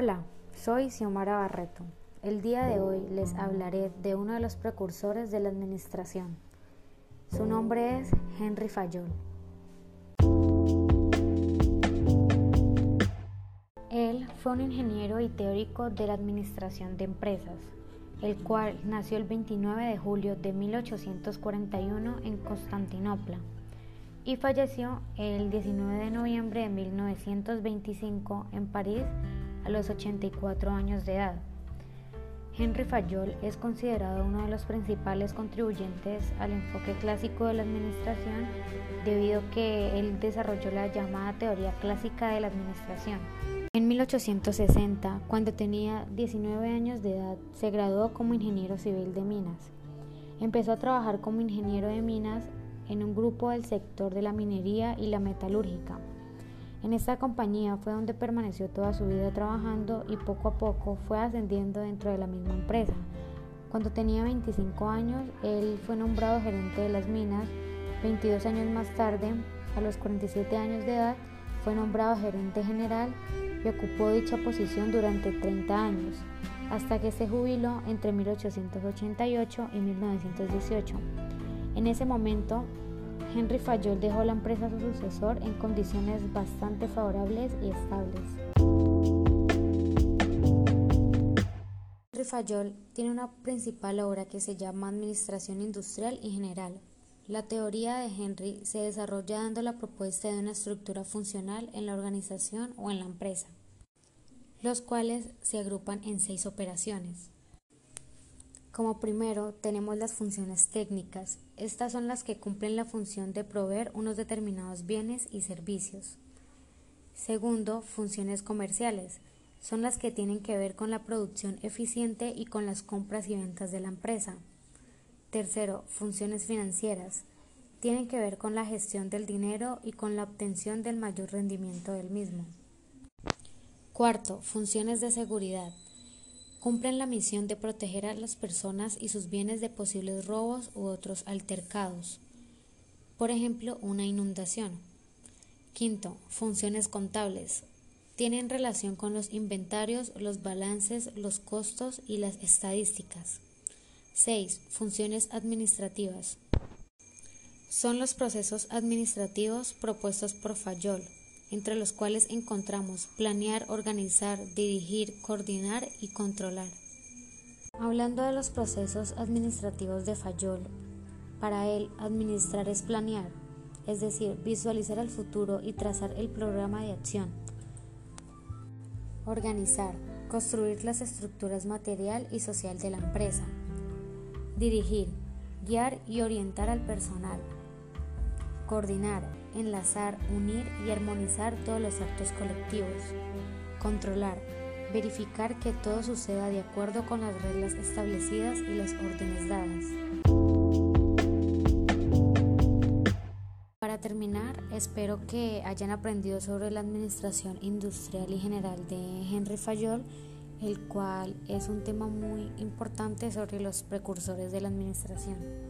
Hola, soy Xiomara Barreto. El día de hoy les hablaré de uno de los precursores de la administración. Su nombre es Henry Fayol. Él fue un ingeniero y teórico de la administración de empresas, el cual nació el 29 de julio de 1841 en Constantinopla y falleció el 19 de noviembre de 1925 en París a los 84 años de edad. Henry Fayol es considerado uno de los principales contribuyentes al enfoque clásico de la administración debido a que él desarrolló la llamada teoría clásica de la administración. En 1860, cuando tenía 19 años de edad, se graduó como ingeniero civil de minas. Empezó a trabajar como ingeniero de minas en un grupo del sector de la minería y la metalúrgica. En esta compañía fue donde permaneció toda su vida trabajando y poco a poco fue ascendiendo dentro de la misma empresa. Cuando tenía 25 años, él fue nombrado gerente de las minas. 22 años más tarde, a los 47 años de edad, fue nombrado gerente general y ocupó dicha posición durante 30 años, hasta que se jubiló entre 1888 y 1918. En ese momento, Henry Fayol dejó la empresa a su sucesor en condiciones bastante favorables y estables. Henry Fayol tiene una principal obra que se llama Administración Industrial y General. La teoría de Henry se desarrolla dando la propuesta de una estructura funcional en la organización o en la empresa, los cuales se agrupan en seis operaciones. Como primero tenemos las funciones técnicas. Estas son las que cumplen la función de proveer unos determinados bienes y servicios. Segundo, funciones comerciales. Son las que tienen que ver con la producción eficiente y con las compras y ventas de la empresa. Tercero, funciones financieras. Tienen que ver con la gestión del dinero y con la obtención del mayor rendimiento del mismo. Cuarto, funciones de seguridad cumplen la misión de proteger a las personas y sus bienes de posibles robos u otros altercados. Por ejemplo, una inundación. Quinto, funciones contables. Tienen relación con los inventarios, los balances, los costos y las estadísticas. 6. Funciones administrativas. Son los procesos administrativos propuestos por Fayol, entre los cuales encontramos planear, organizar, dirigir, coordinar y controlar. Hablando de los procesos administrativos de Fayol, para él administrar es planear, es decir, visualizar el futuro y trazar el programa de acción. Organizar, construir las estructuras material y social de la empresa. Dirigir, guiar y orientar al personal. Coordinar, enlazar, unir y armonizar todos los actos colectivos. Controlar, verificar que todo suceda de acuerdo con las reglas establecidas y las órdenes dadas. Para terminar, espero que hayan aprendido sobre la administración industrial y general de Henry Fayol, el cual es un tema muy importante sobre los precursores de la administración.